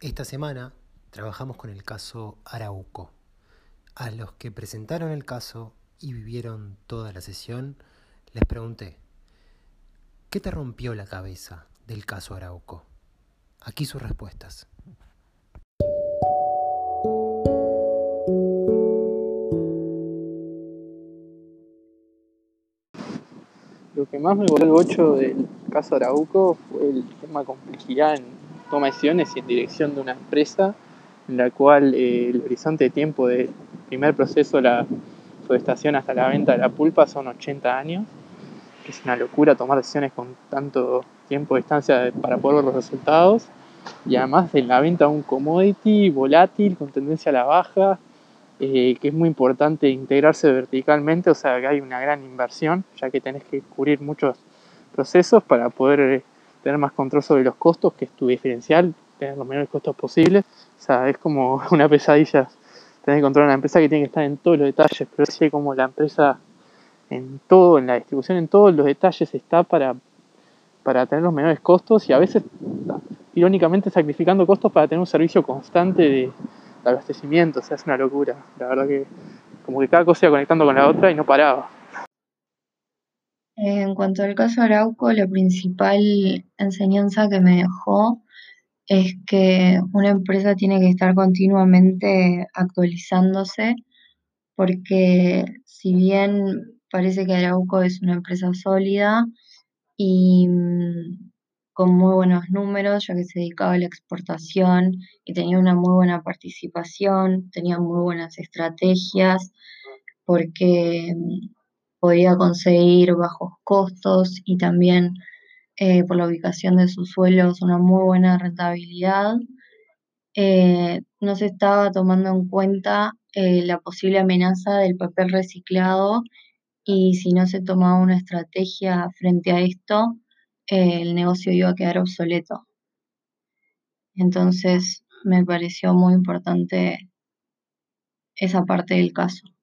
Esta semana trabajamos con el caso Arauco. A los que presentaron el caso y vivieron toda la sesión, les pregunté, ¿qué te rompió la cabeza del caso Arauco? Aquí sus respuestas. Lo que más me voló el bocho del caso Arauco fue el tema de complejidad en toma decisiones y en dirección de una empresa en la cual eh, el horizonte de tiempo del primer proceso de la forestación hasta la venta de la pulpa son 80 años, que es una locura tomar decisiones con tanto tiempo de distancia para poder ver los resultados, y además de la venta de un commodity volátil con tendencia a la baja, eh, que es muy importante integrarse verticalmente, o sea que hay una gran inversión, ya que tenés que cubrir muchos procesos para poder eh, tener más control sobre los costos, que es tu diferencial, tener los menores costos posibles. O sea, es como una pesadilla tener que controlar una empresa que tiene que estar en todos los detalles, pero sí como la empresa en todo, en la distribución, en todos los detalles está para, para tener los menores costos y a veces, irónicamente, sacrificando costos para tener un servicio constante de, abastecimiento. O sea, es una locura. La verdad que como que cada cosa iba conectando con la otra y no paraba. En cuanto al caso Arauco, la principal enseñanza que me dejó es que una empresa tiene que estar continuamente actualizándose porque si bien parece que Arauco es una empresa sólida y mm, con muy buenos números, ya que se dedicaba a la exportación y tenía una muy buena participación, tenía muy buenas estrategias, porque mm, podía conseguir bajos costos y también eh, por la ubicación de sus suelos una muy buena rentabilidad. Eh, no se estaba tomando en cuenta eh, la posible amenaza del papel reciclado y si no se tomaba una estrategia frente a esto, el negocio iba a quedar obsoleto. Entonces me pareció muy importante esa parte del caso.